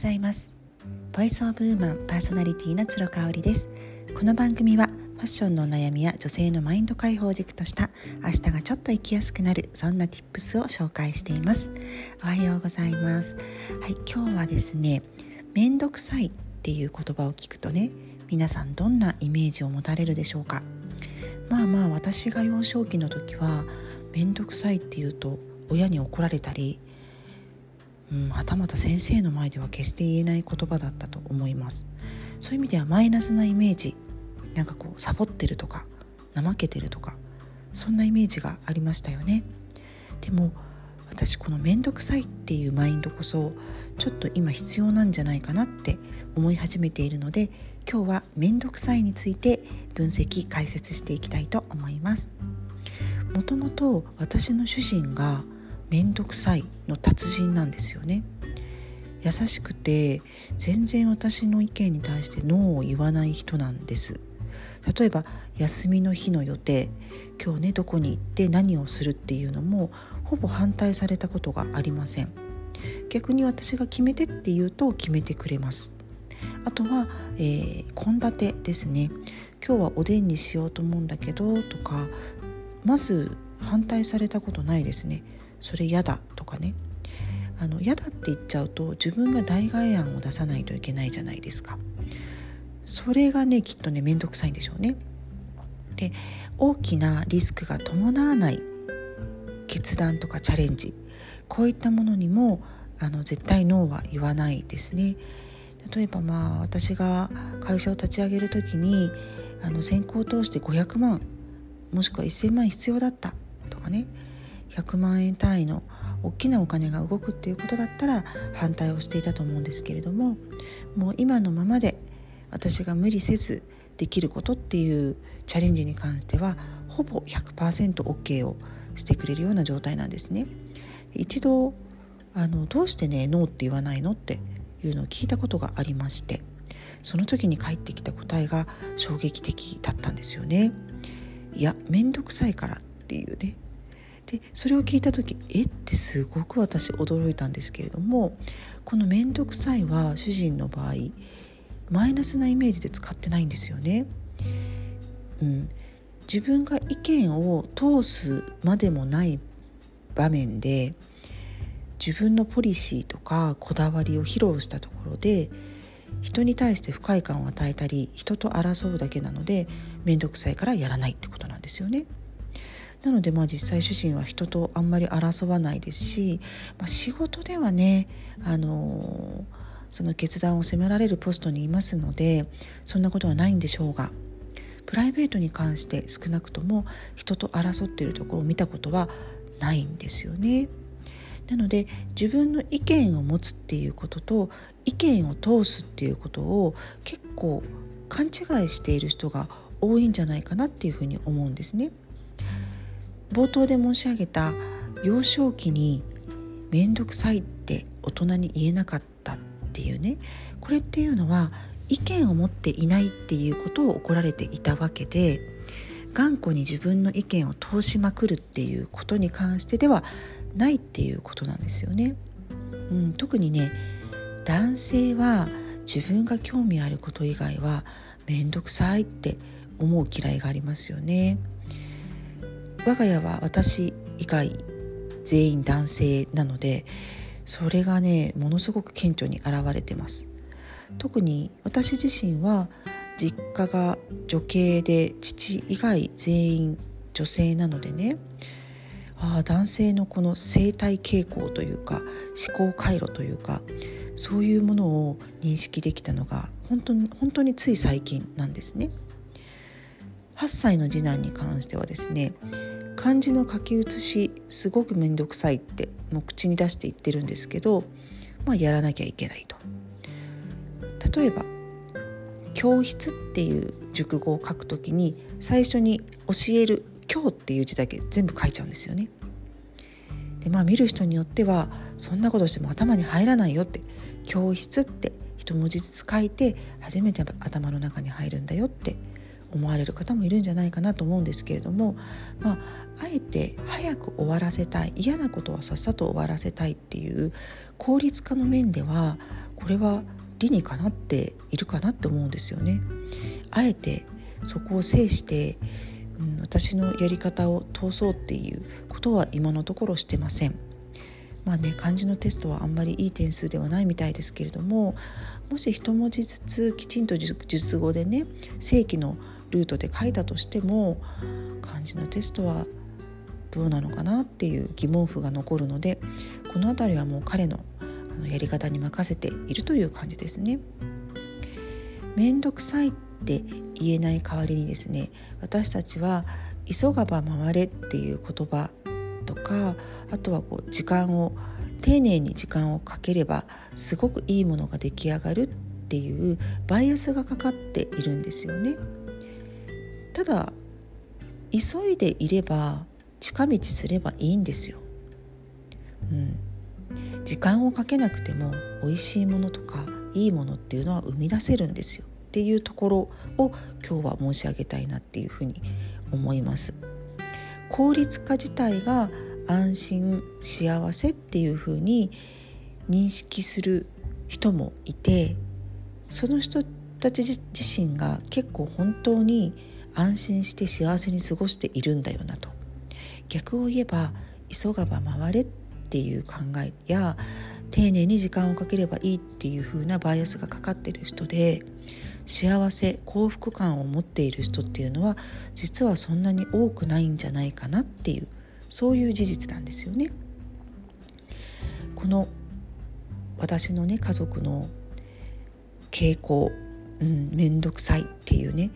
ざいます。ボイスオブウーマンパーソナリティの鶴香織です。この番組はファッションのお悩みや女性のマインド解放軸とした明日がちょっと生きやすくなるそんな tips を紹介しています。おはようございます。はい今日はですねめんどくさいっていう言葉を聞くとね皆さんどんなイメージを持たれるでしょうか。まあまあ私が幼少期の時はめんどくさいっていうと親に怒られたりうん、はたまた先生の前では決して言えない言葉だったと思います。そういう意味ではマイナスなイメージなんかこうサボってるとか怠けてるとかそんなイメージがありましたよね。でも私この面倒くさいっていうマインドこそちょっと今必要なんじゃないかなって思い始めているので今日は面倒くさいについて分析解説していきたいと思います。もともと私の主人が面倒くさいの達人なんですよね。優しくて全然私の意見に対してノーを言わない人なんです。例えば休みの日の予定今日ねどこに行って何をするっていうのもほぼ反対されたことがありません。逆に私が決めてって言うと決めてくれます。あとは献立、えー、ですね。今日はおでんにしようと思うんだけどとかまず反対されたことないですね。それ嫌だとかね。あの嫌だって言っちゃうと自分が代替案を出さないといけないじゃないですか。それがねきっとね面倒くさいんでしょうね。で大きなリスクが伴わない決断とかチャレンジ。こういったものにもあの絶対ノーは言わないですね。例えばまあ私が会社を立ち上げる時にあの先行を通して500万もしくは1000万必要だったとかね。100万円単位の大きなお金が動くっていうことだったら反対をしていたと思うんですけれどももう今のままで私が無理せずできることっていうチャレンジに関してはほぼ 100%OK をしてくれるような状態なんですね。一度あのどうしてねノーって言わないのっていうのを聞いたことがありましてその時に返ってきた答えが衝撃的だったんですよね。いや面倒くさいからっていうねでそれを聞いた時え？ってすごく私驚いたんですけれどもこの「面倒くさい」は主人の場合マイナスなイメージで使ってないんですよね。うん、自分が意見を通すまでもない場面で自分のポリシーとかこだわりを披露したところで人に対して不快感を与えたり人と争うだけなので面倒くさいからやらないってことなんですよね。なのでまあ実際主人は人とあんまり争わないですし、まあ、仕事ではねあのその決断を責められるポストにいますのでそんなことはないんでしょうがプライベートに関して少なくとも人と争っているところを見たことはないんですよね。なので自分の意見を持つっていうことと意見を通すっていうことを結構勘違いしている人が多いんじゃないかなっていうふうに思うんですね。冒頭で申し上げた幼少期に面倒くさいって大人に言えなかったっていうねこれっていうのは意見を持っていないっていうことを怒られていたわけで頑固に自分の意見を通しまくるっていうことに関してではないっていうことなんですよね。うん、特にね男性は自分が興味あること以外は面倒くさいって思う嫌いがありますよね。我が家は私以外全員男性なのでそれがねものすごく顕著に現れてます特に私自身は実家が女系で父以外全員女性なのでねああ男性のこの生態傾向というか思考回路というかそういうものを認識できたのが本当に本当につい最近なんですね。8歳の次男に関してはですね漢字の書き写しすごく面倒くさいってもう口に出して言ってるんですけど、まあ、やらなきゃいけないと。例えば教室っていう熟語を書くときに最初に教える「教」っていう字だけ全部書いちゃうんですよね。でまあ見る人によってはそんなことしても頭に入らないよって教室って一文字ずつ書いて初めて頭の中に入るんだよって思われる方もいるんじゃないかなと思うんですけれども、まあ、あえて早く終わらせたい嫌なことはさっさと終わらせたいっていう効率化の面ではこれは理にかなっているかなって思うんですよね。あえてそこを制して、うん、私のやり方を通そうっていうことは今のところしてません。まあね漢字のテストはあんまりいい点数ではないみたいですけれどももし一文字ずつきちんと術語でね正規のルートで書いたとしても漢字のテストはどうなのかなっていう疑問符が残るのでこの辺りはもう彼のあのやり方に任せているという感じですね。めんどくさいって言えない代わりにですね私たちは「急がば回れ」っていう言葉とかあとはこう時間を丁寧に時間をかければすごくいいものが出来上がるっていうバイアスがかかっているんですよね。ただ急いでいれば近道すればいいんですよ。うん、時間をかけなくても美味しいものとかいいものっていうのは生み出せるんですよっていうところを今日は申し上げたいなっていうふうに思います。効率化自体が安心幸せっていうふうに認識する人もいてその人たち自身が結構本当に安心して幸せに過ごしているんだよなと逆を言えば急がば回れっていう考えや丁寧に時間をかければいいっていう風なバイアスがかかってる人で幸せ幸福感を持っている人っていうのは実はそんなに多くないんじゃないかなっていうそういう事実なんですよね。この私のね家族の傾向、うん、めんくさいっていうね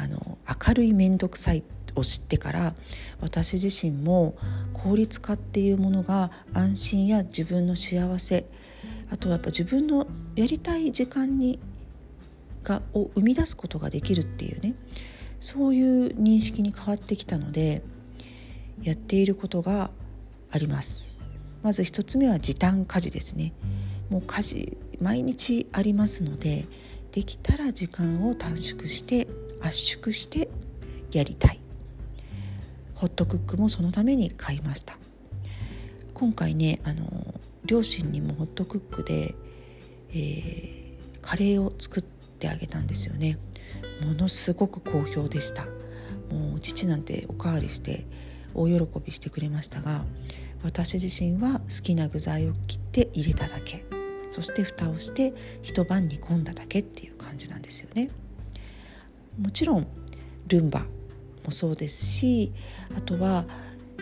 あの明るいめんどくさいを知ってから私自身も効率化っていうものが安心や自分の幸せあとはやっぱ自分のやりたい時間にがを生み出すことができるっていうねそういう認識に変わってきたのでやっていることがあります。まず一つ目は時短家事ですね。もう家事毎日ありますのでできたら時間を短縮して圧縮してやりたい。ホットクックもそのために買いました。今回ねあの両親にもホットクックで、えー、カレーを作ってあげたんですよね。ものすごく好評でした。もう父なんておかわりして大喜びしてくれましたが私自身は好きな具材を切って入れただけ。そして蓋をして一晩煮込んだだけっていう感じなんですよね。もちろんルンバもそうですしあとは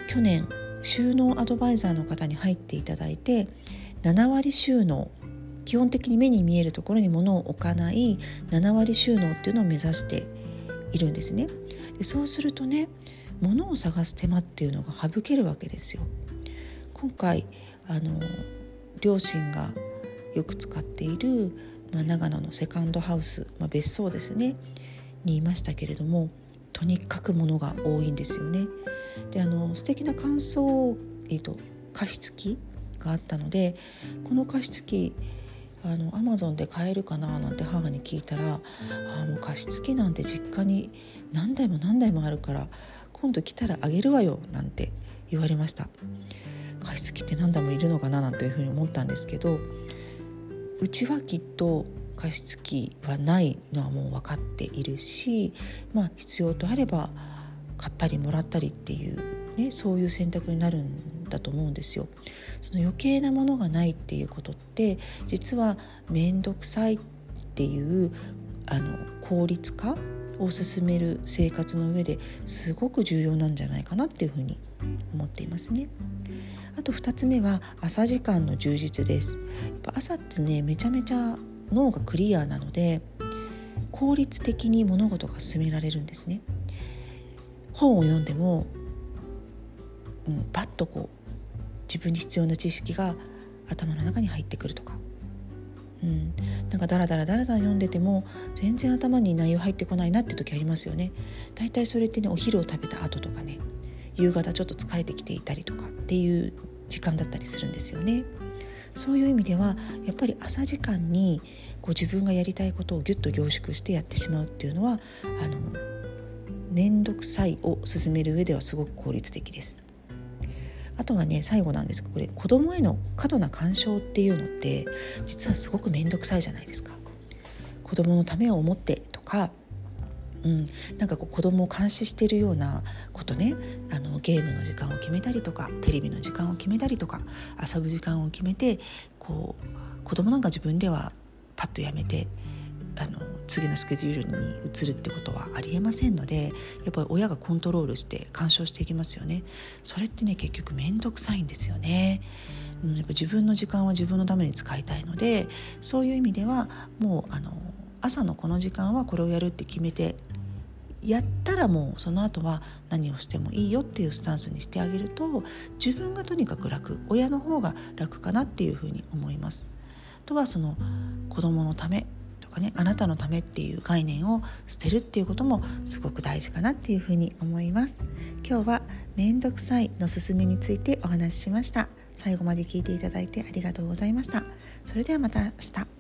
去年収納アドバイザーの方に入っていただいて7割収納基本的に目に見えるところに物を置かない7割収納っていうのを目指しているんですね。でそうするとね物を探す手間っていうのが省けるわけですよ。今回あの両親がよく使っている、まあ、長野のセカンドハウス、まあ、別荘ですねにいましたけれどもとにかくものが多いんですよね。であの素敵な乾燥、えーと、加湿器があったのでこの加湿器あのアマゾンで買えるかななんて母に聞いたら「あもう加湿器なんて実家に何台も何台もあるから今度来たらあげるわよ」なんて言われました加湿器って何台もいるのかななんていうふうに思ったんですけどうちはきっと加湿器はないのはもう分かっているし、まあ、必要とあれば買ったりもらったりっていう、ね、そういう選択になるんだと思うんですよ。その余計なものがないっていうことって実は面倒くさいっていうあの効率化を進める生活の上ですごく重要なんじゃないかなっていうふうに思っていますね。あと2つ目は朝時間の充実です。やっぱ朝ってねめちゃめちゃ脳がクリアなので効率的に物事が進められるんですね。本を読んでも、うん、パッとこう自分に必要な知識が頭の中に入ってくるとか、うん、なんかダラダラダラダラ読んでても全然頭に内容入ってこないなって時ありますよね。だいたいそれってねお昼を食べた後とかね夕方ちょっと疲れてきていたりとかっていう時間だったりするんですよね。そういう意味ではやっぱり朝時間にこう自分がやりたいことをギュッと凝縮してやってしまうっていうのはあの面倒くさいを進める上ではすごく効率的です。あとはね最後なんですがこれ子供への過度な干渉っていうのって実はすごく面倒くさいじゃないですか。子供のためを思ってとかうん、なんかこう子供を監視しているようなことね。あのゲームの時間を決めたりとかテレビの時間を決めたりとか遊ぶ時間を決めてこう子供なんか自分ではパッとやめてあの次のスケジュールに移るってことはありえませんのでやっぱり親がコントロールして干渉していきますよね。それってね結局面倒くさいんですよね、うん、やっぱ自分の時間は自分のために使いたいのでそういう意味ではもうあの朝のこの時間はこれをやるって決めてやったらもうその後は何をしてもいいよっていうスタンスにしてあげると自分がとにかく楽親の方が楽かなっていうふうに思います。とはその子供のためとかねあなたのためっていう概念を捨てるっていうこともすごく大事かなっていうふうに思います。今日はめんどくさいのすすめについてお話ししました。最後まで聞いていただいてありがとうございました。それではまた明日。